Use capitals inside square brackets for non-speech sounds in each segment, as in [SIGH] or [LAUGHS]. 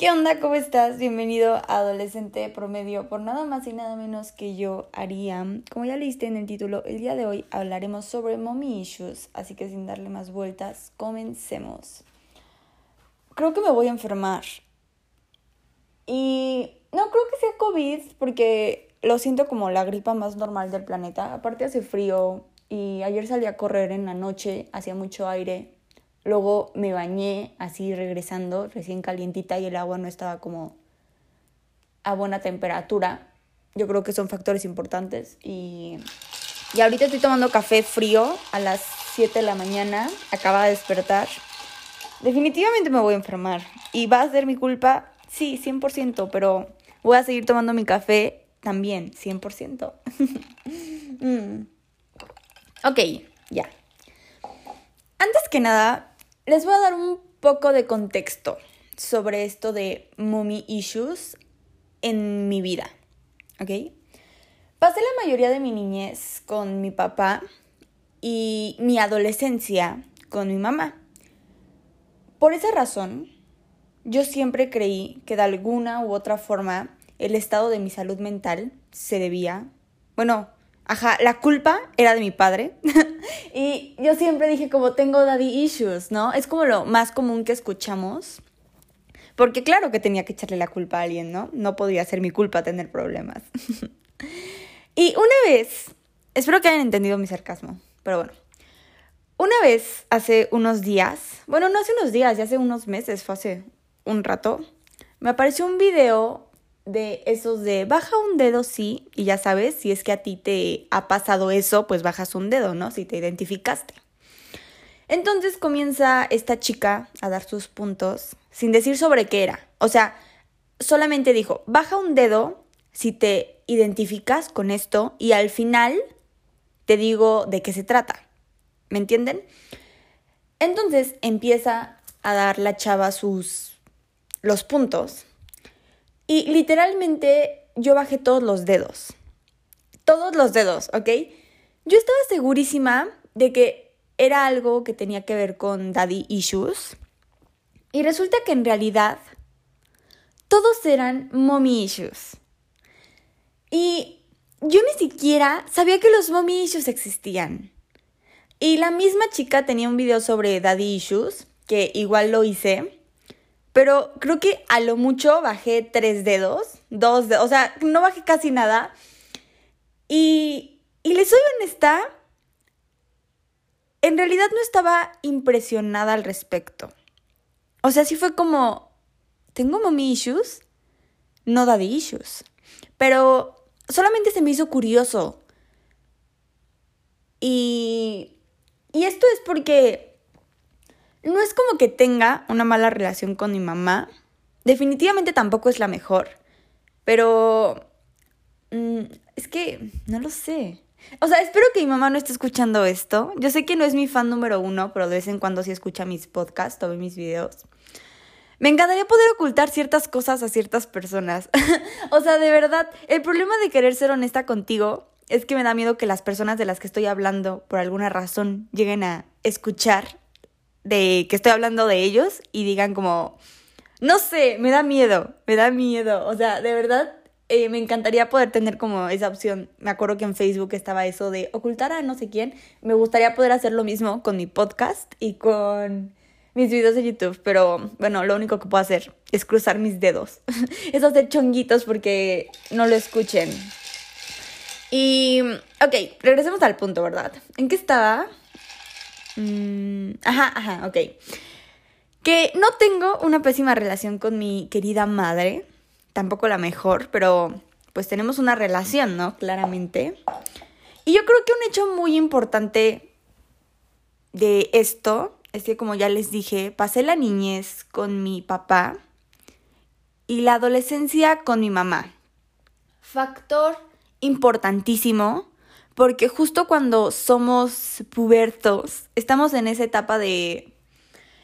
¿Qué onda? ¿Cómo estás? Bienvenido a Adolescente Promedio. Por nada más y nada menos que yo haría. Como ya leíste en el título, el día de hoy hablaremos sobre mommy issues. Así que sin darle más vueltas, comencemos. Creo que me voy a enfermar. Y no creo que sea COVID porque lo siento como la gripa más normal del planeta. Aparte hace frío y ayer salí a correr en la noche, hacía mucho aire Luego me bañé así regresando, recién calientita y el agua no estaba como a buena temperatura. Yo creo que son factores importantes. Y, y ahorita estoy tomando café frío a las 7 de la mañana. Acaba de despertar. Definitivamente me voy a enfermar. ¿Y va a ser mi culpa? Sí, 100%, pero voy a seguir tomando mi café también, 100%. [LAUGHS] mm. Ok, ya. Antes que nada, les voy a dar un poco de contexto sobre esto de mommy issues en mi vida, ¿ok? Pasé la mayoría de mi niñez con mi papá y mi adolescencia con mi mamá. Por esa razón, yo siempre creí que de alguna u otra forma el estado de mi salud mental se debía, bueno, Ajá, la culpa era de mi padre. [LAUGHS] y yo siempre dije como tengo daddy issues, ¿no? Es como lo más común que escuchamos. Porque claro que tenía que echarle la culpa a alguien, ¿no? No podía ser mi culpa tener problemas. [LAUGHS] y una vez, espero que hayan entendido mi sarcasmo, pero bueno. Una vez, hace unos días, bueno, no hace unos días, ya hace unos meses, fue hace un rato, me apareció un video de esos de baja un dedo sí, y ya sabes, si es que a ti te ha pasado eso, pues bajas un dedo, ¿no? Si te identificaste. Entonces comienza esta chica a dar sus puntos sin decir sobre qué era. O sea, solamente dijo, baja un dedo si te identificas con esto y al final te digo de qué se trata. ¿Me entienden? Entonces empieza a dar la chava sus los puntos y literalmente yo bajé todos los dedos. Todos los dedos, ¿ok? Yo estaba segurísima de que era algo que tenía que ver con daddy issues. Y resulta que en realidad todos eran mommy issues. Y yo ni siquiera sabía que los mommy issues existían. Y la misma chica tenía un video sobre daddy issues, que igual lo hice. Pero creo que a lo mucho bajé tres dedos, dos dedos, o sea, no bajé casi nada. Y, y les soy honesta, en realidad no estaba impresionada al respecto. O sea, sí fue como, ¿tengo mommy issues? No daddy issues. Pero solamente se me hizo curioso. Y, y esto es porque no es como que tenga una mala relación con mi mamá. Definitivamente tampoco es la mejor. Pero... Mm, es que... No lo sé. O sea, espero que mi mamá no esté escuchando esto. Yo sé que no es mi fan número uno, pero de vez en cuando sí escucha mis podcasts o mis videos. Me encantaría poder ocultar ciertas cosas a ciertas personas. [LAUGHS] o sea, de verdad, el problema de querer ser honesta contigo es que me da miedo que las personas de las que estoy hablando, por alguna razón, lleguen a escuchar de que estoy hablando de ellos y digan como, no sé, me da miedo, me da miedo. O sea, de verdad, eh, me encantaría poder tener como esa opción. Me acuerdo que en Facebook estaba eso de ocultar a no sé quién. Me gustaría poder hacer lo mismo con mi podcast y con mis videos de YouTube, pero bueno, lo único que puedo hacer es cruzar mis dedos. [LAUGHS] es hacer chonguitos porque no lo escuchen. Y, ok, regresemos al punto, ¿verdad? ¿En qué estaba? Mm, ajá, ajá, ok. Que no tengo una pésima relación con mi querida madre, tampoco la mejor, pero pues tenemos una relación, ¿no? Claramente. Y yo creo que un hecho muy importante de esto es que, como ya les dije, pasé la niñez con mi papá y la adolescencia con mi mamá. Factor importantísimo porque justo cuando somos pubertos, estamos en esa etapa de...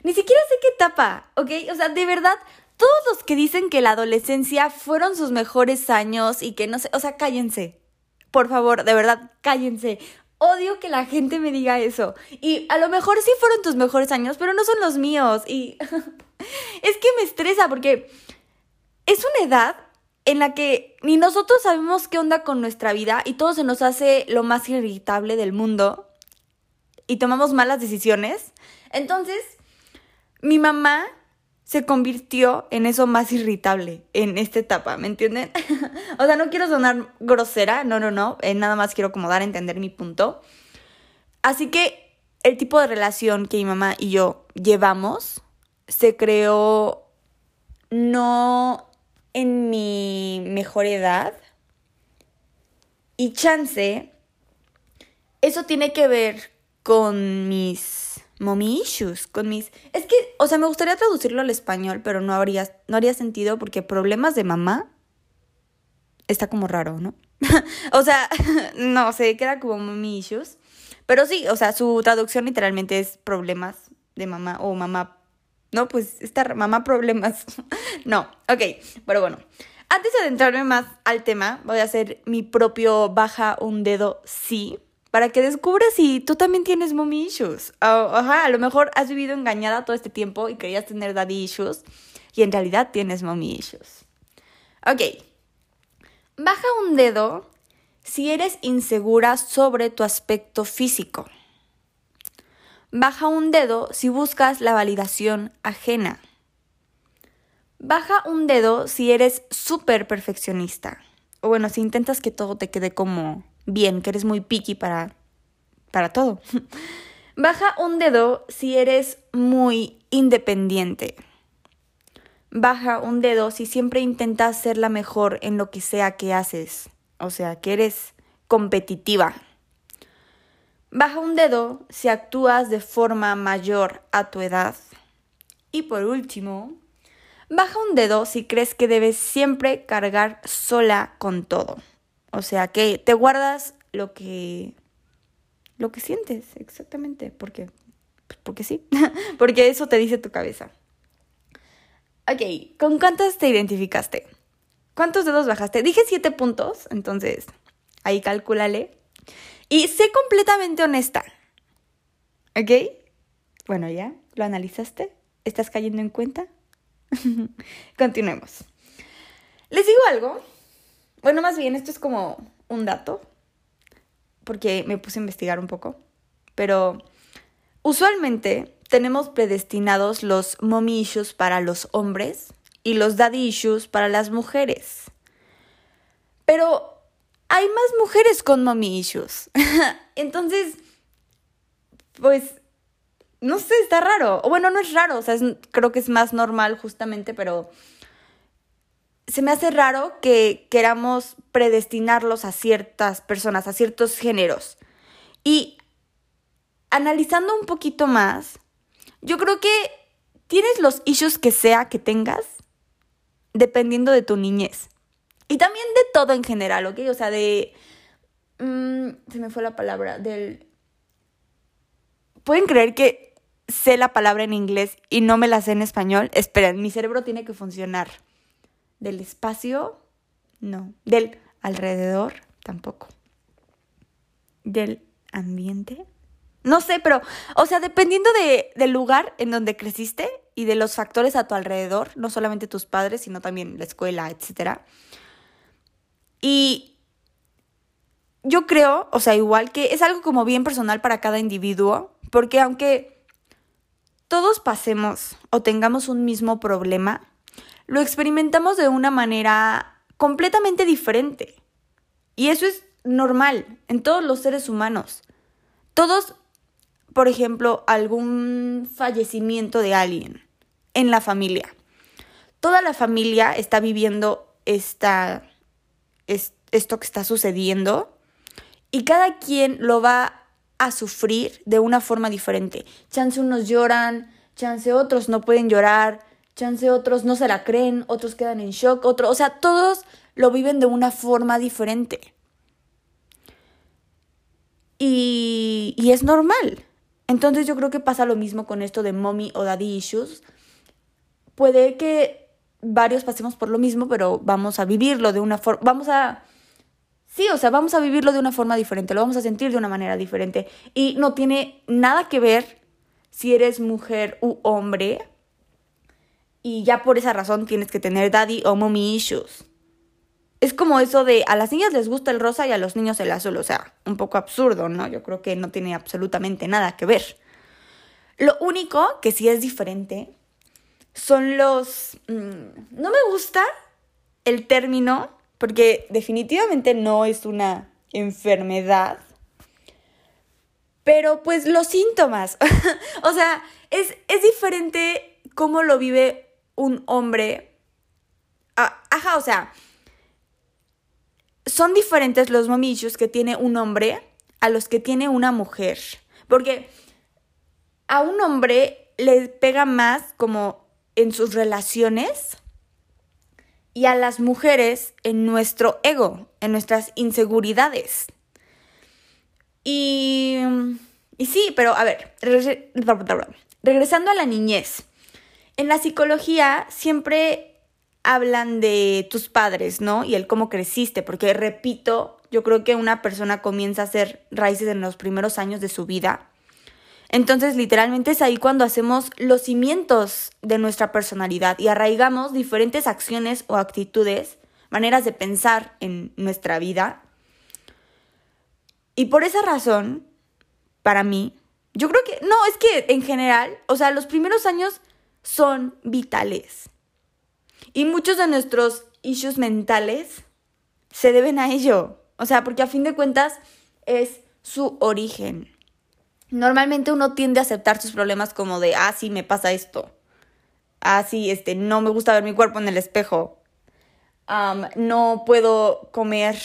Ni siquiera sé qué etapa, ¿ok? O sea, de verdad, todos los que dicen que la adolescencia fueron sus mejores años y que no sé, o sea, cállense. Por favor, de verdad, cállense. Odio que la gente me diga eso. Y a lo mejor sí fueron tus mejores años, pero no son los míos. Y [LAUGHS] es que me estresa porque es una edad en la que ni nosotros sabemos qué onda con nuestra vida y todo se nos hace lo más irritable del mundo y tomamos malas decisiones. Entonces, mi mamá se convirtió en eso más irritable en esta etapa, ¿me entienden? [LAUGHS] o sea, no quiero sonar grosera, no, no, no, eh, nada más quiero como dar a entender mi punto. Así que el tipo de relación que mi mamá y yo llevamos se creó no en mi mejor edad. Y chance, eso tiene que ver con mis mommy issues, con mis... Es que, o sea, me gustaría traducirlo al español, pero no, habría, no haría sentido porque problemas de mamá está como raro, ¿no? [LAUGHS] o sea, [LAUGHS] no, se queda como mommy issues. Pero sí, o sea, su traducción literalmente es problemas de mamá o mamá no, pues esta mamá problemas. [LAUGHS] no, ok, pero bueno. Antes de adentrarme más al tema, voy a hacer mi propio baja un dedo sí para que descubras si tú también tienes mommy issues. ajá, a lo mejor has vivido engañada todo este tiempo y querías tener daddy issues y en realidad tienes mommy issues. Ok, baja un dedo si eres insegura sobre tu aspecto físico. Baja un dedo si buscas la validación ajena. Baja un dedo si eres súper perfeccionista. O bueno, si intentas que todo te quede como bien, que eres muy picky para, para todo. [LAUGHS] Baja un dedo si eres muy independiente. Baja un dedo si siempre intentas ser la mejor en lo que sea que haces. O sea, que eres competitiva. Baja un dedo si actúas de forma mayor a tu edad. Y por último, baja un dedo si crees que debes siempre cargar sola con todo. O sea, que te guardas lo que lo que sientes, exactamente, porque pues, porque sí, [LAUGHS] porque eso te dice tu cabeza. Ok, ¿con cuántos te identificaste? ¿Cuántos dedos bajaste? Dije siete puntos, entonces ahí calcúlale. Y sé completamente honesta. ¿Ok? Bueno, ya, ¿lo analizaste? ¿Estás cayendo en cuenta? [LAUGHS] Continuemos. Les digo algo. Bueno, más bien, esto es como un dato, porque me puse a investigar un poco. Pero usualmente tenemos predestinados los mommy issues para los hombres y los daddy issues para las mujeres. Pero hay más mujeres con mommy issues. [LAUGHS] Entonces, pues, no sé, está raro. O bueno, no es raro, o sea, creo que es más normal justamente, pero se me hace raro que queramos predestinarlos a ciertas personas, a ciertos géneros. Y analizando un poquito más, yo creo que tienes los issues que sea que tengas, dependiendo de tu niñez. Y también de todo en general, ¿ok? O sea, de... Mm, se me fue la palabra, del... ¿Pueden creer que sé la palabra en inglés y no me la sé en español? Esperen, mi cerebro tiene que funcionar. ¿Del espacio? No. ¿Del alrededor? Tampoco. ¿Del ambiente? No sé, pero, o sea, dependiendo de, del lugar en donde creciste y de los factores a tu alrededor, no solamente tus padres, sino también la escuela, etcétera y yo creo, o sea, igual que es algo como bien personal para cada individuo, porque aunque todos pasemos o tengamos un mismo problema, lo experimentamos de una manera completamente diferente. Y eso es normal en todos los seres humanos. Todos, por ejemplo, algún fallecimiento de alguien en la familia. Toda la familia está viviendo esta es esto que está sucediendo y cada quien lo va a sufrir de una forma diferente. Chance unos lloran, chance otros no pueden llorar, chance otros no se la creen, otros quedan en shock, otros, o sea, todos lo viven de una forma diferente. Y, y es normal. Entonces yo creo que pasa lo mismo con esto de mommy o daddy issues. Puede que varios pasemos por lo mismo, pero vamos a vivirlo de una forma, vamos a... Sí, o sea, vamos a vivirlo de una forma diferente, lo vamos a sentir de una manera diferente. Y no tiene nada que ver si eres mujer u hombre. y ya por esa razón tienes que tener daddy o mommy issues. Es como eso de a las niñas les gusta el rosa y a los niños el azul, o sea, un poco absurdo, ¿no? Yo creo que no tiene absolutamente nada que ver. Lo único que sí es diferente son los... Mm, no me gusta el término porque definitivamente no es una enfermedad, pero pues los síntomas, [LAUGHS] o sea, es, es diferente cómo lo vive un hombre. Ah, ajá, o sea, son diferentes los momillos que tiene un hombre a los que tiene una mujer. Porque a un hombre le pega más como en sus relaciones y a las mujeres en nuestro ego, en nuestras inseguridades. Y, y sí, pero a ver, regresando a la niñez. En la psicología siempre hablan de tus padres, ¿no? Y el cómo creciste, porque repito, yo creo que una persona comienza a hacer raíces en los primeros años de su vida entonces, literalmente es ahí cuando hacemos los cimientos de nuestra personalidad y arraigamos diferentes acciones o actitudes, maneras de pensar en nuestra vida. Y por esa razón, para mí, yo creo que, no, es que en general, o sea, los primeros años son vitales. Y muchos de nuestros issues mentales se deben a ello. O sea, porque a fin de cuentas es su origen. Normalmente uno tiende a aceptar sus problemas como de, ah, sí, me pasa esto. Ah, sí, este, no me gusta ver mi cuerpo en el espejo. no puedo comer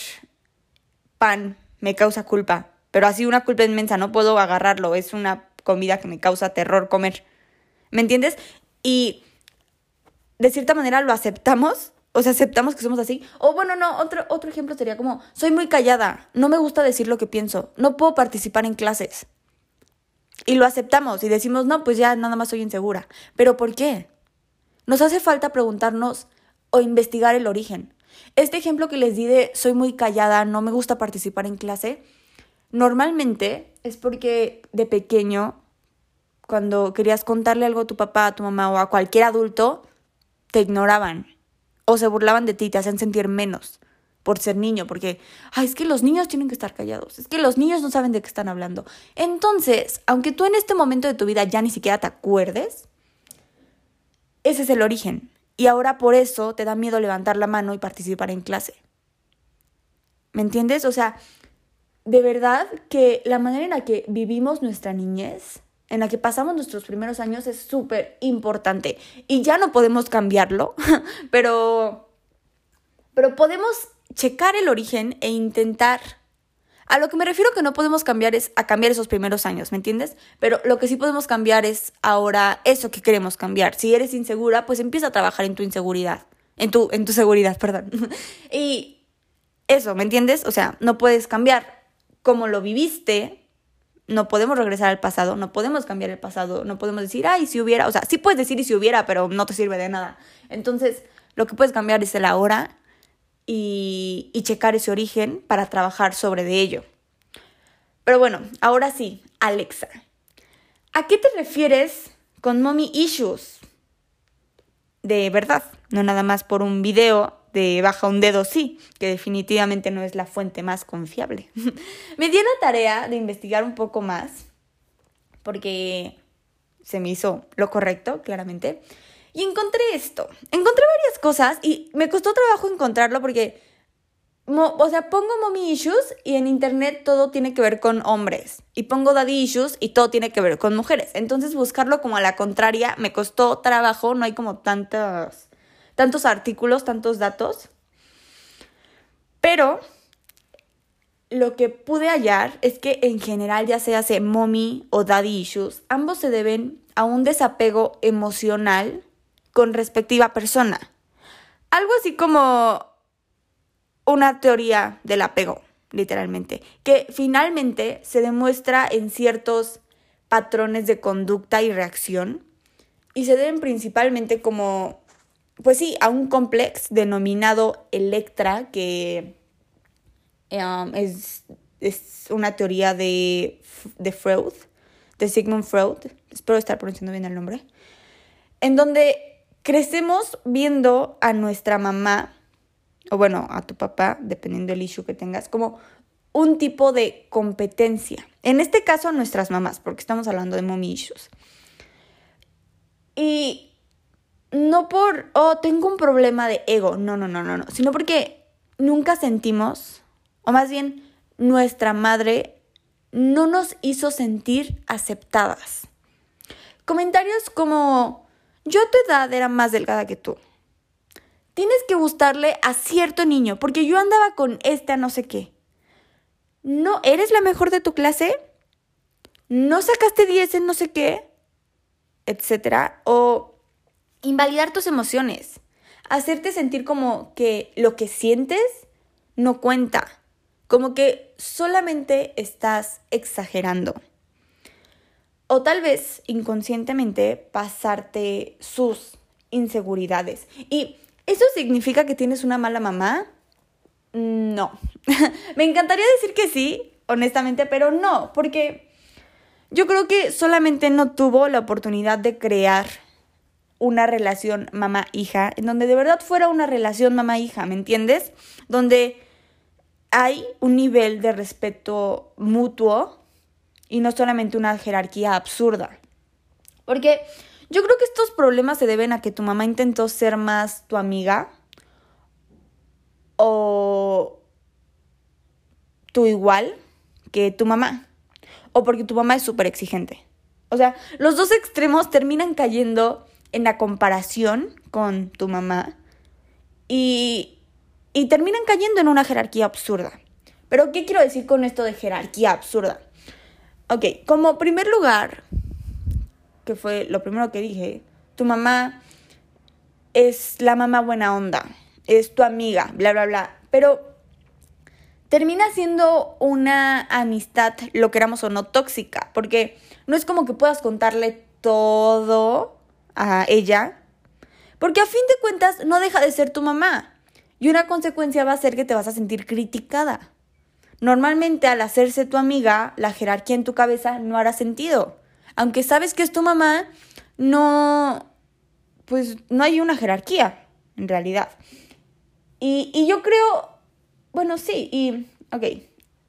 pan, me causa culpa. Pero así una culpa inmensa, no puedo agarrarlo, es una comida que me causa terror comer. ¿Me entiendes? Y de cierta manera lo aceptamos, o sea, aceptamos que somos así. O bueno, no, otro, otro ejemplo sería como, soy muy callada, no me gusta decir lo que pienso, no puedo participar en clases. Y lo aceptamos y decimos, no, pues ya nada más soy insegura. ¿Pero por qué? Nos hace falta preguntarnos o investigar el origen. Este ejemplo que les di de soy muy callada, no me gusta participar en clase, normalmente es porque de pequeño, cuando querías contarle algo a tu papá, a tu mamá o a cualquier adulto, te ignoraban o se burlaban de ti, te hacen sentir menos por ser niño, porque, ay, es que los niños tienen que estar callados, es que los niños no saben de qué están hablando. Entonces, aunque tú en este momento de tu vida ya ni siquiera te acuerdes, ese es el origen. Y ahora por eso te da miedo levantar la mano y participar en clase. ¿Me entiendes? O sea, de verdad que la manera en la que vivimos nuestra niñez, en la que pasamos nuestros primeros años es súper importante. Y ya no podemos cambiarlo, [LAUGHS] pero, pero podemos checar el origen e intentar... A lo que me refiero que no podemos cambiar es a cambiar esos primeros años, ¿me entiendes? Pero lo que sí podemos cambiar es ahora eso que queremos cambiar. Si eres insegura, pues empieza a trabajar en tu inseguridad. En tu, en tu seguridad, [LAUGHS] perdón. y eso, ¿me entiendes? O sea, no puedes cambiar como lo viviste, no podemos regresar al pasado, no podemos cambiar el pasado, no podemos decir, ay, si hubiera, o sea, sí puedes decir y si hubiera, pero no te sirve de nada. Entonces, lo que puedes cambiar es el ahora y, checar ese origen para trabajar sobre de ello. Pero bueno, ahora sí, Alexa. ¿A qué te refieres con mommy issues? De verdad, no nada más por un video de baja un dedo sí, que definitivamente no es la fuente más confiable. [LAUGHS] me di la tarea de investigar un poco más, porque se me hizo lo correcto, claramente. Y encontré esto. Encontré varias cosas y me costó trabajo encontrarlo porque, o sea, pongo mommy issues y en internet todo tiene que ver con hombres. Y pongo daddy issues y todo tiene que ver con mujeres. Entonces buscarlo como a la contraria me costó trabajo, no hay como tantos, tantos artículos, tantos datos. Pero lo que pude hallar es que en general ya se hace mommy o daddy issues, ambos se deben a un desapego emocional con respectiva persona. Algo así como una teoría del apego, literalmente, que finalmente se demuestra en ciertos patrones de conducta y reacción y se deben principalmente como, pues sí, a un complex denominado Electra, que um, es, es, una teoría de, de Freud, de Sigmund Freud, espero estar pronunciando bien el nombre, en donde crecemos viendo a nuestra mamá, o bueno, a tu papá, dependiendo del issue que tengas, como un tipo de competencia. En este caso, nuestras mamás, porque estamos hablando de mommy issues. Y no por, oh, tengo un problema de ego, no, no, no, no, no, sino porque nunca sentimos, o más bien, nuestra madre no nos hizo sentir aceptadas. Comentarios como, yo a tu edad era más delgada que tú. Tienes que gustarle a cierto niño, porque yo andaba con este a no sé qué. ¿No eres la mejor de tu clase? ¿No sacaste 10 en no sé qué? Etcétera. O invalidar tus emociones. Hacerte sentir como que lo que sientes no cuenta. Como que solamente estás exagerando. O tal vez inconscientemente pasarte sus inseguridades. ¿Y eso significa que tienes una mala mamá? No. [LAUGHS] Me encantaría decir que sí, honestamente, pero no, porque yo creo que solamente no tuvo la oportunidad de crear una relación mamá-hija, en donde de verdad fuera una relación mamá-hija, ¿me entiendes? Donde hay un nivel de respeto mutuo y no solamente una jerarquía absurda. Porque yo creo que estos problemas se deben a que tu mamá intentó ser más tu amiga o tu igual que tu mamá. O porque tu mamá es súper exigente. O sea, los dos extremos terminan cayendo en la comparación con tu mamá y, y terminan cayendo en una jerarquía absurda. Pero, ¿qué quiero decir con esto de jerarquía absurda? Ok, como primer lugar, que fue lo primero que dije, tu mamá es la mamá buena onda, es tu amiga, bla, bla, bla. Pero termina siendo una amistad, lo queramos o no, tóxica, porque no es como que puedas contarle todo a ella, porque a fin de cuentas no deja de ser tu mamá. Y una consecuencia va a ser que te vas a sentir criticada. Normalmente al hacerse tu amiga, la jerarquía en tu cabeza no hará sentido. Aunque sabes que es tu mamá, no, pues no hay una jerarquía, en realidad. Y, y yo creo, bueno, sí, y, ok,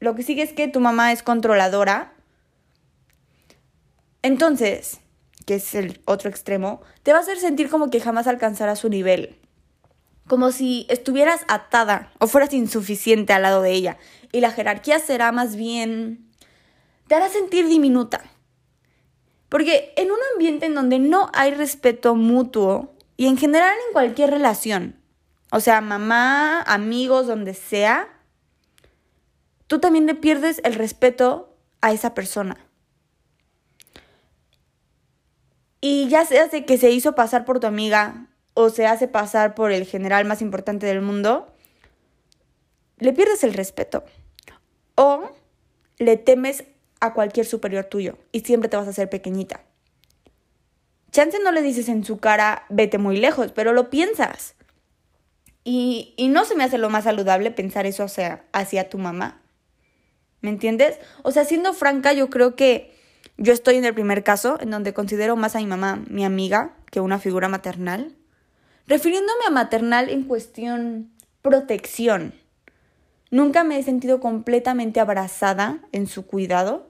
lo que sigue es que tu mamá es controladora. Entonces, que es el otro extremo, te va a hacer sentir como que jamás alcanzarás su nivel. Como si estuvieras atada o fueras insuficiente al lado de ella y la jerarquía será más bien... te hará sentir diminuta. Porque en un ambiente en donde no hay respeto mutuo, y en general en cualquier relación, o sea, mamá, amigos, donde sea, tú también le pierdes el respeto a esa persona. Y ya se hace que se hizo pasar por tu amiga o se hace pasar por el general más importante del mundo, le pierdes el respeto o le temes a cualquier superior tuyo y siempre te vas a hacer pequeñita. Chance no le dices en su cara, vete muy lejos, pero lo piensas. Y, y no se me hace lo más saludable pensar eso hacia, hacia tu mamá. ¿Me entiendes? O sea, siendo franca, yo creo que yo estoy en el primer caso, en donde considero más a mi mamá mi amiga que una figura maternal. Refiriéndome a maternal en cuestión protección. Nunca me he sentido completamente abrazada en su cuidado.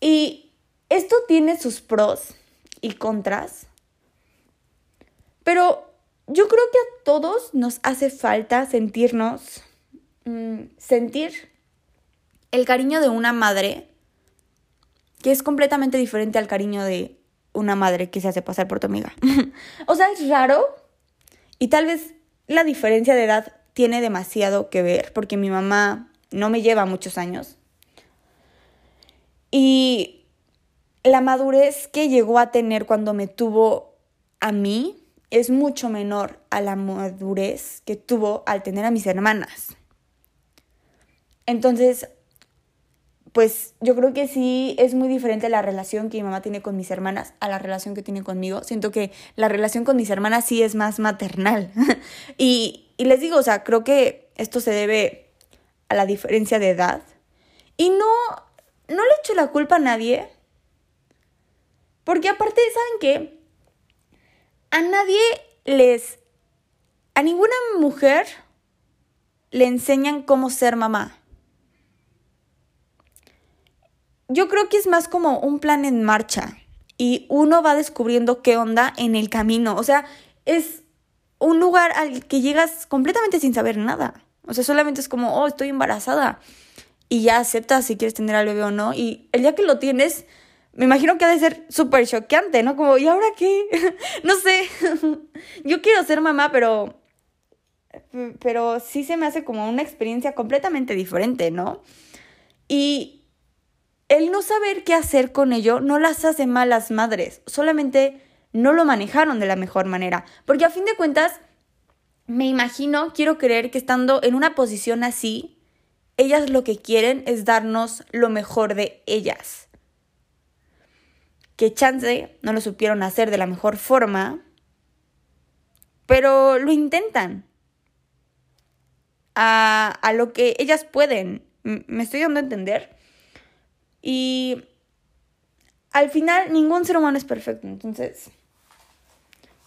Y esto tiene sus pros y contras. Pero yo creo que a todos nos hace falta sentirnos, mm, sentir el cariño de una madre que es completamente diferente al cariño de una madre que se hace pasar por tu amiga. [LAUGHS] o sea, es raro y tal vez la diferencia de edad tiene demasiado que ver porque mi mamá no me lleva muchos años. Y la madurez que llegó a tener cuando me tuvo a mí es mucho menor a la madurez que tuvo al tener a mis hermanas. Entonces, pues yo creo que sí es muy diferente la relación que mi mamá tiene con mis hermanas a la relación que tiene conmigo. Siento que la relación con mis hermanas sí es más maternal. [LAUGHS] y, les digo, o sea, creo que esto se debe a la diferencia de edad. Y no, no le echo la culpa a nadie. Porque aparte, ¿saben qué? a nadie les, a ninguna mujer le enseñan cómo ser mamá. Yo creo que es más como un plan en marcha y uno va descubriendo qué onda en el camino. O sea, es un lugar al que llegas completamente sin saber nada. O sea, solamente es como, oh, estoy embarazada. Y ya aceptas si quieres tener al bebé o no. Y el día que lo tienes, me imagino que ha de ser súper choqueante, ¿no? Como, ¿y ahora qué? [LAUGHS] no sé. [LAUGHS] Yo quiero ser mamá, pero. Pero sí se me hace como una experiencia completamente diferente, ¿no? Y el no saber qué hacer con ello no las hace malas madres, solamente no lo manejaron de la mejor manera. Porque a fin de cuentas, me imagino, quiero creer que estando en una posición así, ellas lo que quieren es darnos lo mejor de ellas. Que chance no lo supieron hacer de la mejor forma, pero lo intentan. A, a lo que ellas pueden. ¿Me estoy dando a entender? Y al final ningún ser humano es perfecto, entonces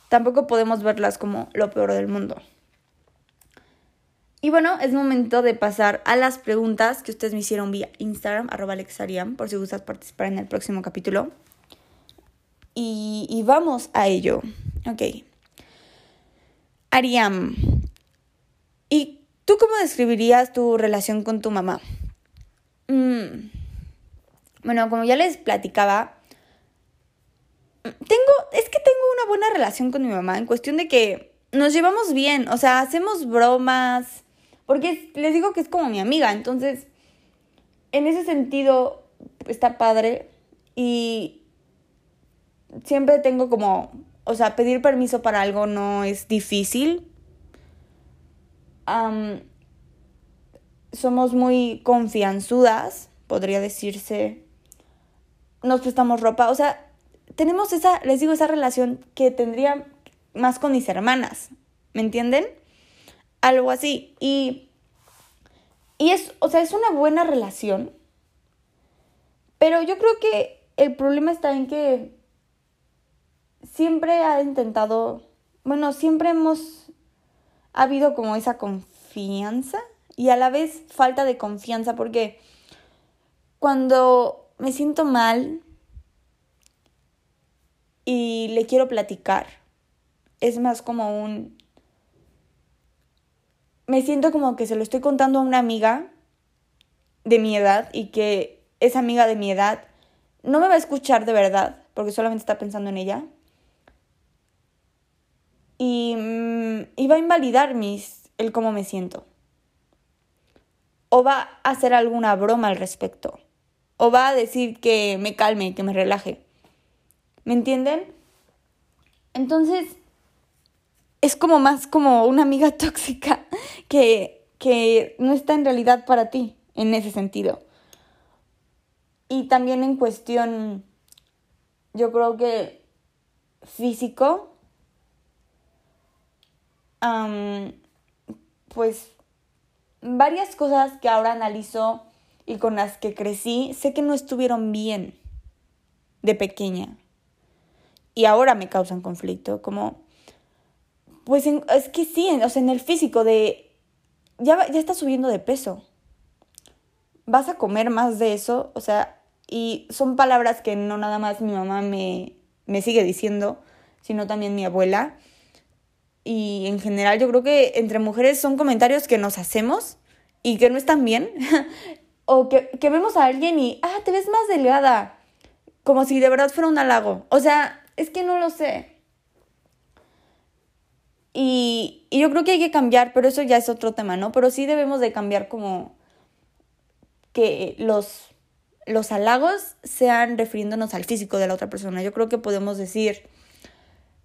tampoco podemos verlas como lo peor del mundo. Y bueno, es momento de pasar a las preguntas que ustedes me hicieron vía Instagram, arroba alexariam, por si gustas participar en el próximo capítulo. Y, vamos a ello. Ok. Ariam, ¿y tú cómo describirías tu relación con tu mamá? Mm, bueno, como ya les platicaba, tengo, es que tengo una buena relación con mi mamá en cuestión de que nos llevamos bien, o sea, hacemos bromas, porque les digo que es como mi amiga, entonces, en ese sentido, está padre y siempre tengo como, o sea, pedir permiso para algo no es difícil. somos muy confianzudas, podría decirse. Nos prestamos ropa, o sea, tenemos esa, les digo, esa relación que tendría más con mis hermanas, ¿me entienden? Algo así. Y, y es, o sea, es una buena relación, pero yo creo que el problema está en que siempre ha intentado, bueno, siempre hemos, ha habido como esa confianza y a la vez falta de confianza porque cuando me siento mal, y le quiero platicar. Es más como un... Me siento como que se lo estoy contando a una amiga de mi edad y que esa amiga de mi edad no me va a escuchar de verdad porque solamente está pensando en ella. Y, mm, y va a invalidar mis, el cómo me siento. O va a hacer alguna broma al respecto. O va a decir que me calme, que me relaje. ¿Me entienden? Entonces, es como más como una amiga [LAUGHS] tóxica que, que no está en realidad para ti en ese sentido. Y también en cuestión, yo creo que físico, pues varias cosas que ahora analizo y con las que crecí, sé que no estuvieron bien de pequeña y ahora me causan conflicto, como, pues es que sí, o sea, en el físico de, ya, ya estás subiendo de peso, vas a comer más de eso, o sea, y son palabras que no nada más mi mamá me, me sigue diciendo, sino también mi abuela. Y en general yo creo que entre mujeres son comentarios que nos hacemos y que no están bien. [LAUGHS] o que, que, vemos a alguien y, ah, te ves más delgada. Como si de verdad fuera un halago. O sea, es que no lo sé. Y, yo creo que hay que cambiar, pero eso ya es otro tema, ¿no? Pero sí debemos de cambiar como que los, los halagos sean refiriéndonos al físico de la otra persona. Yo creo que podemos decir,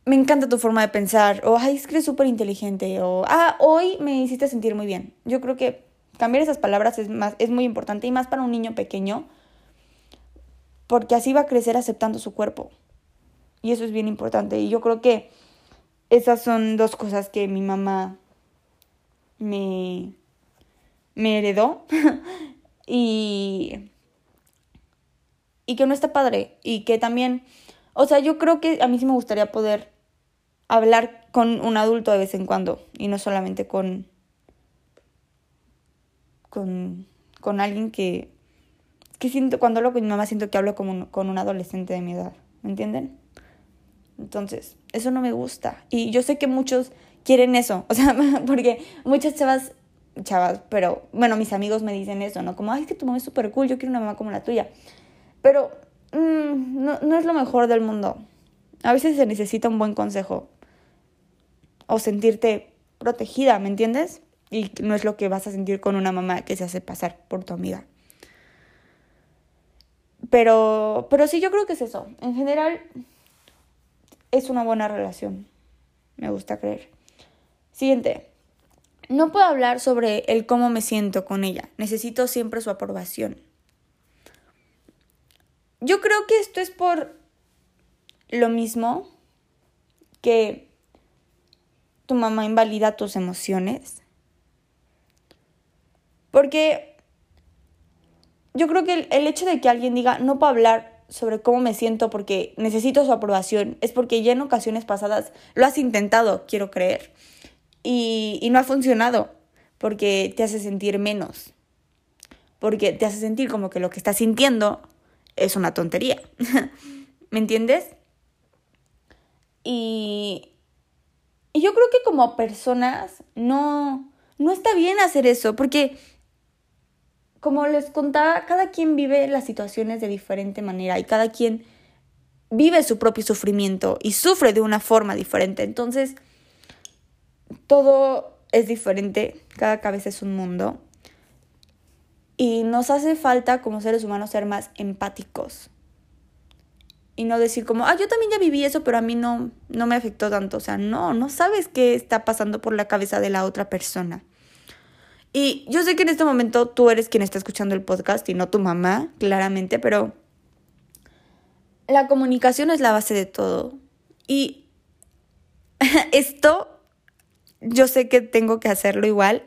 me encanta tu forma de pensar, o ay, es que eres súper inteligente, o ah, hoy me hiciste sentir muy bien. Yo creo que cambiar esas palabras es, más, es muy importante y más para un niño pequeño, porque así va a crecer aceptando su cuerpo. Y eso es bien importante. Y yo creo que esas son dos cosas que mi mamá me, me heredó. [LAUGHS] y, y que no está padre. Y que también, o sea, yo creo que a mí sí me gustaría poder hablar con un adulto de vez en cuando y no solamente con, con, con alguien que, que siento, cuando hablo con mi mamá siento que hablo como con un adolescente de mi edad, ¿me entienden? Entonces, eso no me gusta. Y yo sé que muchos quieren eso, [LAUGHS] o sea, porque muchas chavas, chavas, pero bueno, mis amigos me dicen eso, ¿no? Como, ay, es que tu mamá es súper cool, yo quiero una mamá como la tuya. Pero mm, no, no es lo mejor del mundo. A veces se necesita un buen consejo o sentirte protegida, ¿me entiendes? Y no es lo que vas a sentir con una mamá que se hace pasar por tu amiga. Pero, pero sí, yo creo que es eso. En general, es una buena relación. Me gusta creer. Siguiente. No puedo hablar sobre el cómo me siento con ella. Necesito siempre su aprobación. Yo creo que esto es por lo mismo que tu mamá invalida tus emociones. Porque yo creo que el, hecho de que alguien diga, no puedo hablar sobre cómo me siento porque necesito su aprobación, es porque ya en ocasiones pasadas lo has intentado, quiero creer, y, y no ha funcionado, porque te hace sentir menos, porque te hace sentir como que lo que estás sintiendo es una tontería. [LAUGHS] ¿Me entiendes? Y, y yo creo que como personas no, no está bien hacer eso, porque como les contaba, cada quien vive las situaciones de diferente manera y cada quien vive su propio sufrimiento y sufre de una forma diferente. Entonces, todo es diferente, cada cabeza es un mundo. Y nos hace falta como seres humanos ser más empáticos y no decir como, ah, yo también ya viví eso, pero a mí no, no me afectó tanto. O sea, no, no sabes qué está pasando por la cabeza de la otra persona. Y yo sé que en este momento tú eres quien está escuchando el podcast y no tu mamá, claramente, pero la comunicación es la base de todo. Y [LAUGHS] esto, yo sé que tengo que hacerlo igual,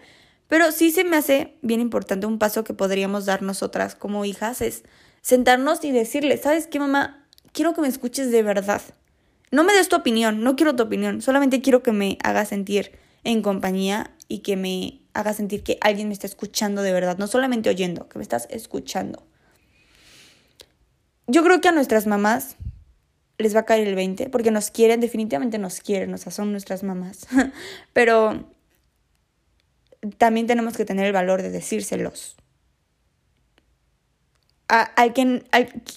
pero sí se me hace bien importante un paso que podríamos dar nosotras como hijas, es sentarnos y decirle, ¿sabes qué, mamá? quiero que me escuches de verdad. No me des tu opinión, no quiero tu opinión, solamente quiero que me hagas sentir en compañía y que me haga sentir que alguien me está escuchando de verdad, no solamente oyendo, que me estás escuchando. Yo creo que a nuestras mamás les va a caer el 20, porque nos quieren, definitivamente nos quieren, o sea, son nuestras mamás. [LAUGHS] Pero también tenemos que tener el valor de decírselos. A, alguien,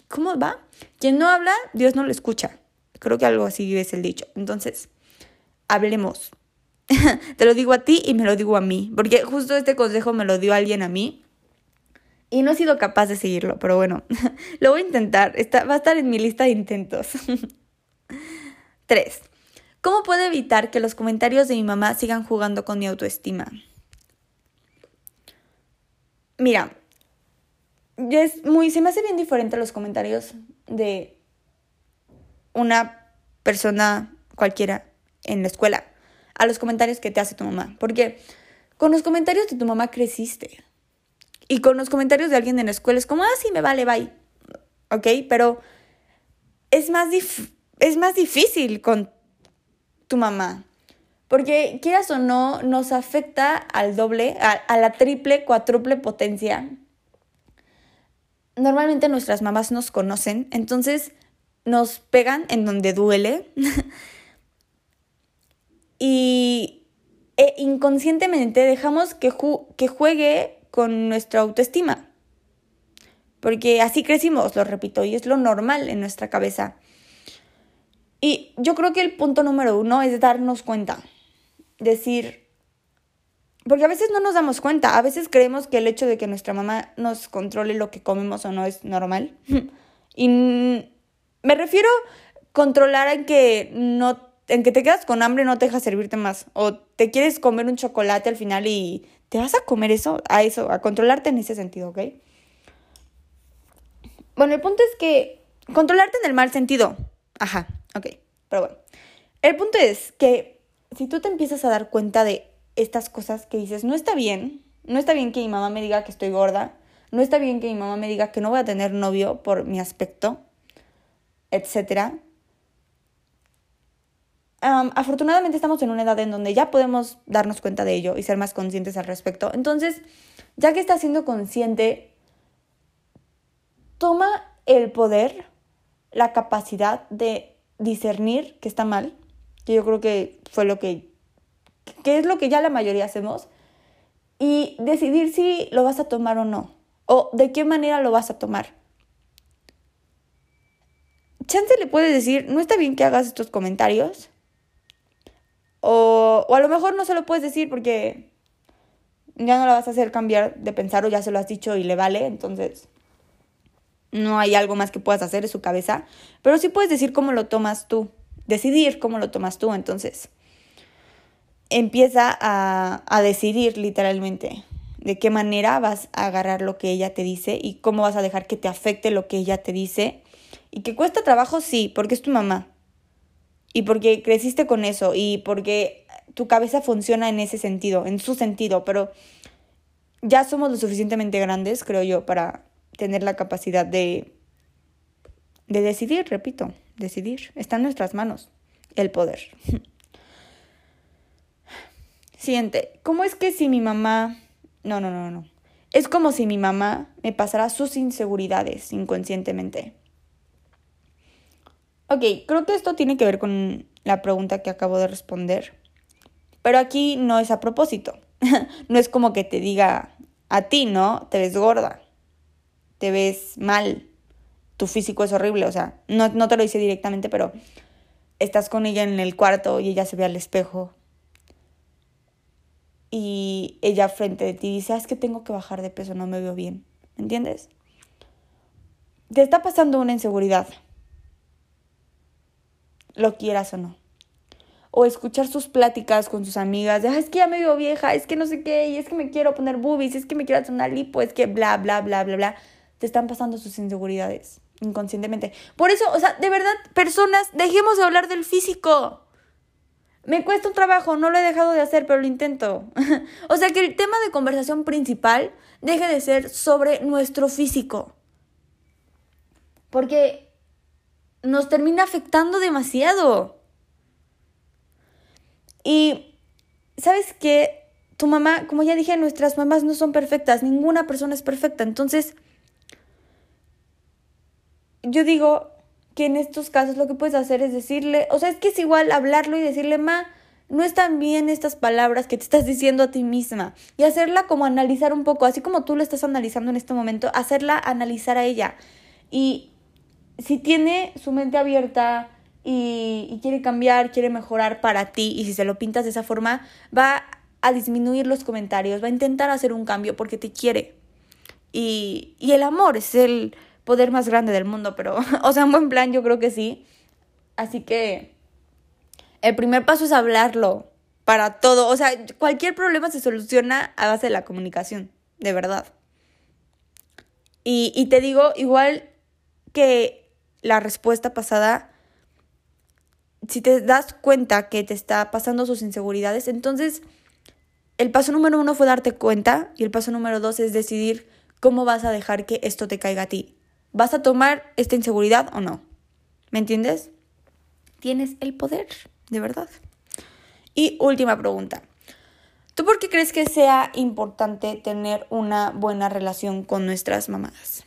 ¿Cómo va? Quien no habla, Dios no lo escucha. Creo que algo así es el dicho. Entonces, hablemos. [LAUGHS] Te lo digo a ti y me lo digo a mí, porque justo este consejo me lo dio alguien a mí y no he sido capaz de seguirlo, pero bueno, [LAUGHS] lo voy a intentar. Va a estar en mi lista de intentos. [LAUGHS] 3. ¿Cómo puedo evitar que los comentarios de mi mamá sigan jugando con mi autoestima? Mira, es muy, se me hace bien diferente los comentarios de una persona cualquiera en la escuela a los comentarios que te hace tu mamá. Porque con los comentarios de tu mamá creciste. Y con los comentarios de alguien en la escuela es como, ah, sí, me vale, bye. ¿Ok? Pero es más, es más difícil con tu mamá. Porque quieras o no, nos afecta al doble, a, a la triple, cuádruple potencia normalmente nuestras mamás nos conocen, entonces nos pegan en donde duele [LAUGHS] y e inconscientemente dejamos que, que juegue con nuestra autoestima. Porque así crecimos, lo repito, y es lo normal en nuestra cabeza. Y yo creo que el punto número uno es darnos cuenta. Decir, porque a veces no nos damos cuenta, a veces creemos que el hecho de que nuestra mamá nos controle lo que comemos o no es normal. [LAUGHS] y me refiero controlar en que no en que te quedas con hambre no te deja servirte más o te quieres comer un chocolate al final y te vas a comer eso, a eso, a controlarte en ese sentido, ¿ok? Bueno, el punto es que controlarte en el mal sentido. Ajá, ok, pero bueno. El punto es que si tú te empiezas a dar cuenta de estas cosas que dices, no está bien, no está bien que mi mamá me diga que estoy gorda, no está bien que mi mamá me diga que no voy a tener novio por mi aspecto, afortunadamente estamos en una edad en donde ya podemos darnos cuenta de ello y ser más conscientes al respecto. Entonces, ya que estás siendo consciente, toma el poder, la capacidad de discernir que está mal, que yo creo que fue lo que, que es lo que ya la mayoría hacemos, y decidir si lo vas a tomar o no, o de qué manera lo vas a tomar. Chance le puede decir, no está bien que hagas estos comentarios, o, o a lo mejor no se lo puedes decir porque ya no la vas a hacer cambiar de pensar o ya se lo has dicho y le vale, entonces no hay algo más que puedas hacer en su cabeza, pero sí puedes decir cómo lo tomas tú, decidir cómo lo tomas tú, entonces empieza a, a decidir literalmente de qué manera vas a agarrar lo que ella te dice y cómo vas a dejar que te afecte lo que ella te dice. Y que cuesta trabajo, sí, porque es tu mamá. Y porque creciste con eso y porque tu cabeza funciona en ese sentido, en su sentido, pero ya somos lo suficientemente grandes, creo yo, para tener la capacidad de, de decidir, repito, decidir. Está en nuestras manos el poder. [LAUGHS] Siguiente, ¿cómo es que si mi mamá... No, no, no, no. Es como si mi mamá me pasara sus inseguridades inconscientemente. Ok, creo que esto tiene que ver con la pregunta que acabo de responder. Pero aquí no es a propósito. [LAUGHS] no es como que te diga a ti, ¿no? Te ves gorda te ves mal, tu físico es horrible, o sea, no, no te lo dice directamente, pero estás con ella en el cuarto y ella se ve al espejo y ella frente de ti dice, ah, es que tengo que bajar de peso, no me veo bien, ¿me entiendes? Te está pasando una inseguridad, lo quieras o no. O escuchar sus pláticas con sus amigas de, es que ya me veo vieja, es que no sé qué, y es que me quiero poner boobies, es que me quiero hacer una lipo, es que bla, bla, bla, bla, bla te están pasando sus inseguridades inconscientemente. Por eso, o sea, de verdad, personas, dejemos de hablar del físico. Me cuesta un trabajo, no lo he dejado de hacer, pero lo intento. [LAUGHS] o sea, que el tema de conversación principal deje de ser sobre nuestro físico. Porque nos termina afectando demasiado. Y, ¿sabes qué? Tu mamá, como ya dije, nuestras mamás no son perfectas, ninguna persona es perfecta. Entonces, yo digo que en estos casos lo que puedes hacer es decirle, o sea, es que es igual hablarlo y decirle, ma, no están bien estas palabras que te estás diciendo a ti misma. Y hacerla como analizar un poco, así como tú lo estás analizando en este momento, hacerla analizar a ella. Y si tiene su mente abierta y, quiere cambiar, quiere mejorar para ti, y si se lo pintas de esa forma, va a disminuir los comentarios, va a intentar hacer un cambio porque te quiere. Y, y el amor es el poder más grande del mundo, pero, [LAUGHS] o sea, en buen plan yo creo que sí. Así que el primer paso es hablarlo para todo. O sea, cualquier problema se soluciona a base de la comunicación, de verdad. Y, y te digo, igual que la respuesta pasada, si te das cuenta que te está pasando sus inseguridades, entonces el paso número uno fue darte cuenta y el paso número dos es decidir cómo vas a dejar que esto te caiga a ti. ¿Vas a tomar esta inseguridad o no? ¿Me entiendes? Tienes el poder, de verdad. Y última pregunta. ¿Tú por qué crees que sea importante tener una buena relación con nuestras mamás?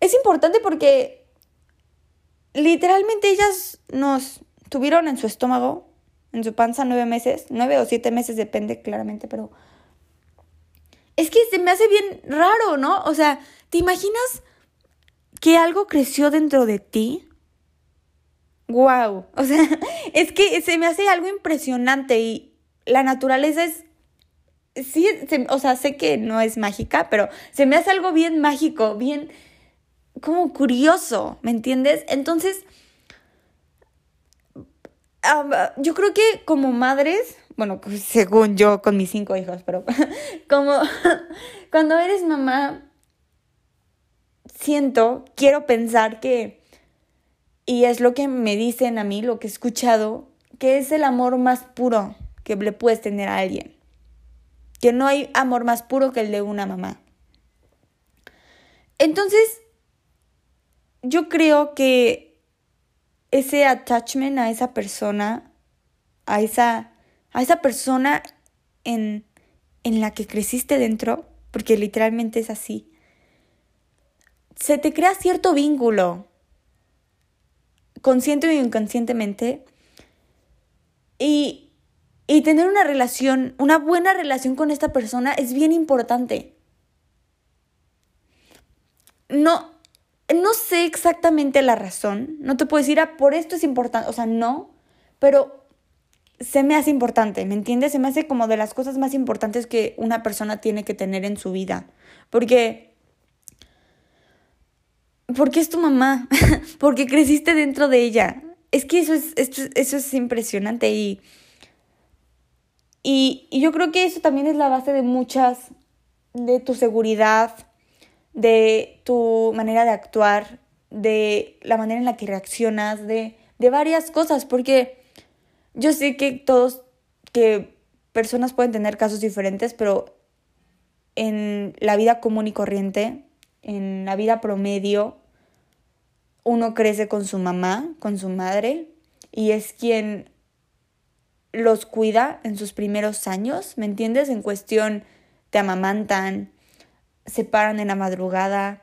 Es importante porque literalmente ellas nos tuvieron en su estómago, en su panza nueve meses, nueve o siete meses, depende claramente, pero es que se me hace bien raro, ¿no? O sea, ¿te imaginas que algo creció dentro de ti? ¡Wow! O sea, [LAUGHS] es que se me hace algo impresionante y la naturaleza es... Sí, o sea, sé que no es mágica, pero se me hace algo bien mágico, bien como curioso, ¿me entiendes? Entonces, yo creo que como madres, bueno, según yo con mis cinco hijos, pero [LAUGHS] como [LAUGHS] cuando eres mamá, siento, quiero pensar que, y es lo que me dicen a mí, lo que he escuchado, que es el amor más puro que le puedes tener a alguien. Que no hay amor más puro que el de una mamá. Entonces, yo creo que ese attachment a esa persona, a esa, a esa persona en, en la que creciste dentro, porque literalmente es así, se te crea cierto vínculo, consciente o inconscientemente, y, y tener una relación, una buena relación con esta persona es bien importante. No, no sé exactamente la razón, no te puedo decir, ah, por esto es importante, o sea, no, pero se me hace importante, ¿me entiendes? Se me hace como de las cosas más importantes que una persona tiene que tener en su vida, porque porque es tu mamá, [LAUGHS] porque creciste dentro de ella. Es que eso es, eso es impresionante y, y, y yo creo que eso también es la base de muchas, de tu seguridad, de tu manera de actuar, de la manera en la que reaccionas, de, de varias cosas, porque yo sé que todos, que personas pueden tener casos diferentes, pero en la vida común y corriente, en la vida promedio, uno crece con su mamá, con su madre, y es quien los cuida en sus primeros años, ¿me entiendes? En cuestión, te amamantan, se paran en la madrugada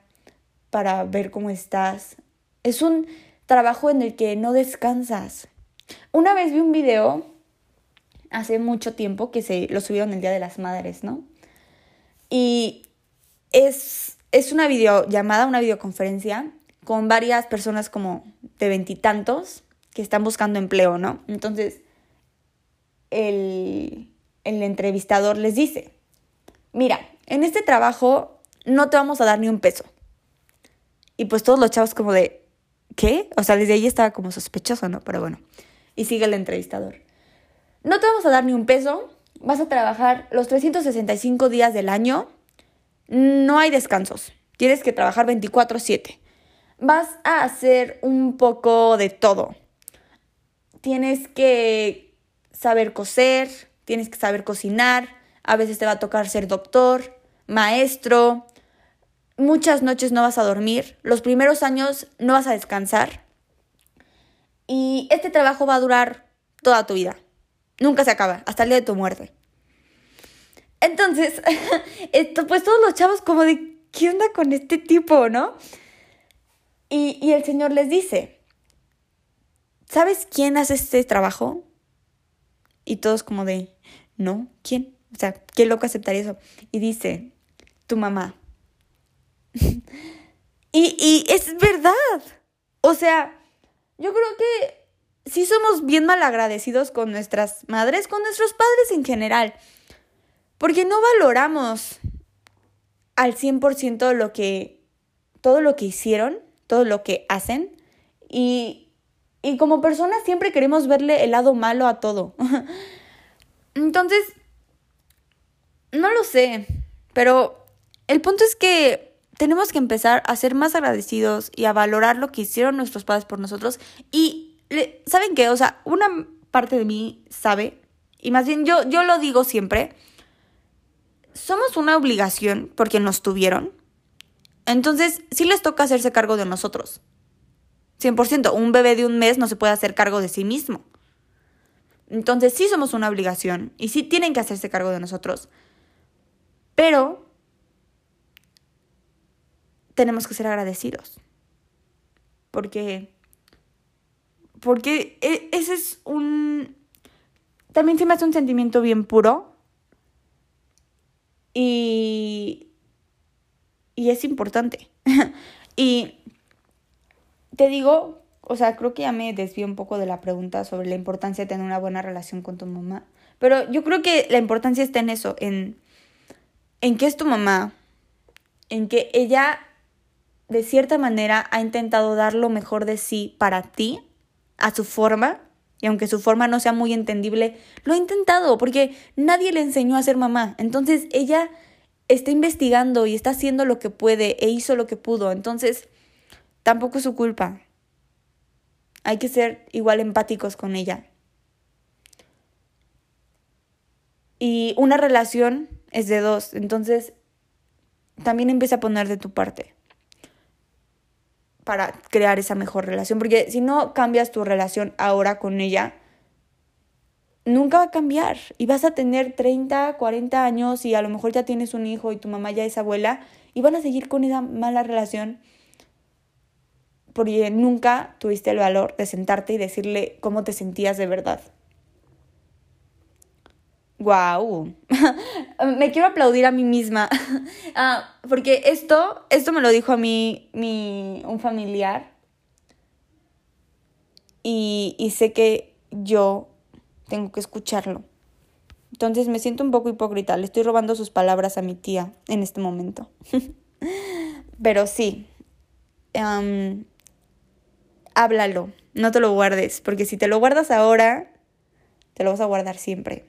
para ver cómo estás. Es un trabajo en el que no descansas. Una vez vi un video hace mucho tiempo que se lo subieron el Día de las Madres, ¿no? Y es, es una videollamada, una videoconferencia con varias personas como de veintitantos que están buscando empleo, ¿no? Entonces, el, el entrevistador les dice, mira, en este trabajo no te vamos a dar ni un peso. Y pues todos los chavos como de, ¿qué? O sea, desde ahí estaba como sospechoso, ¿no? Pero bueno. Y sigue el entrevistador. No te vamos a dar ni un peso, vas a trabajar los 365 días del año, no hay descansos, tienes que trabajar 24/7. Vas a hacer un poco de todo. Tienes que saber coser, tienes que saber cocinar, a veces te va a tocar ser doctor, maestro, muchas noches no vas a dormir, los primeros años no vas a descansar y este trabajo va a durar toda tu vida. Nunca se acaba, hasta el día de tu muerte. Entonces, [LAUGHS] esto, pues todos los chavos como de, ¿qué onda con este tipo, no? Y, y el Señor les dice, ¿sabes quién hace este trabajo? Y todos como de, no, ¿quién? O sea, qué loco aceptaría eso. Y dice, tu mamá. Y, es verdad. O sea, yo creo que sí somos bien malagradecidos con nuestras madres, con nuestros padres en general. Porque no valoramos al 100% lo que, todo lo que hicieron, todo lo que hacen. Y, y como personas siempre queremos verle el lado malo a todo. [LAUGHS] Entonces, no lo sé, pero el punto es que tenemos que empezar a ser más agradecidos y a valorar lo que hicieron nuestros padres por nosotros. Y, ¿saben qué? O sea, una parte de mí sabe, y más bien yo, yo lo digo siempre, somos una obligación porque nos tuvieron. Entonces, sí les toca hacerse cargo de nosotros. 100%. Un bebé de un mes no se puede hacer cargo de sí mismo. Entonces, sí somos una obligación y sí tienen que hacerse cargo de nosotros. Pero tenemos que ser agradecidos. Porque, porque e, ese es un... También se me hace un sentimiento bien puro. Y... Y es importante. [LAUGHS] y te digo, o sea, creo que ya me desvío un poco de la pregunta sobre la importancia de tener una buena relación con tu mamá. Pero yo creo que la importancia está en eso, en, en que es tu mamá, en que ella de cierta manera ha intentado dar lo mejor de sí para ti, a su forma, y aunque su forma no sea muy entendible, lo ha intentado porque nadie le enseñó a ser mamá. Entonces ella está investigando y está haciendo lo que puede e hizo lo que pudo. Entonces tampoco es su culpa. Hay que ser igual empáticos con ella. Y una relación es de dos, entonces también empieza a poner de tu parte para crear esa mejor relación. Porque si no cambias tu relación ahora con ella, nunca va a cambiar. Y vas a tener 30, 40 años y a lo mejor ya tienes un hijo y tu mamá ya es abuela y van a seguir con esa mala relación porque nunca tuviste el valor de sentarte y decirle cómo te sentías de verdad. ¡Guau! [LAUGHS] me quiero aplaudir a mí misma. [LAUGHS] Ah, porque esto, esto me lo dijo a mí mi, un familiar. Y, y sé que yo tengo que escucharlo. Entonces me siento un poco hipócrita. Le estoy robando sus palabras a mi tía en este momento. [LAUGHS] Pero sí. háblalo. No te lo guardes. Porque si te lo guardas ahora, te lo vas a guardar siempre.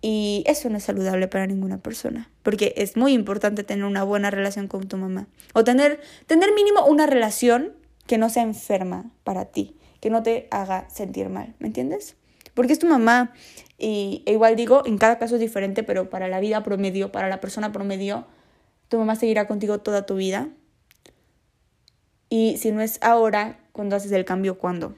Y eso no es saludable para ninguna persona, porque es muy importante tener una buena relación con tu mamá. O tener, tener mínimo una relación que no sea enferma para ti, que no te haga sentir mal, ¿me entiendes? Porque es tu mamá. Y e igual digo, en cada caso es diferente, pero para la vida promedio, para la persona promedio, tu mamá seguirá contigo toda tu vida. Y si no es ahora, cuando haces el cambio, ¿cuándo?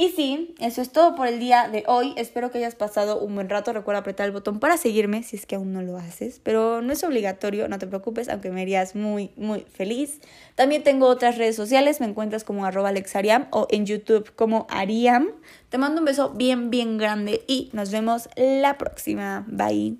Y sí, eso es todo por el día de hoy. Espero que hayas pasado un buen rato. Recuerda apretar el botón para seguirme si es que aún no lo haces. Pero no es obligatorio, no te preocupes, aunque me harías muy, muy feliz. También tengo otras redes sociales. Me encuentras como arroba alexariam o en YouTube como Ariam. Te mando un beso bien, bien grande y nos vemos la próxima. Bye.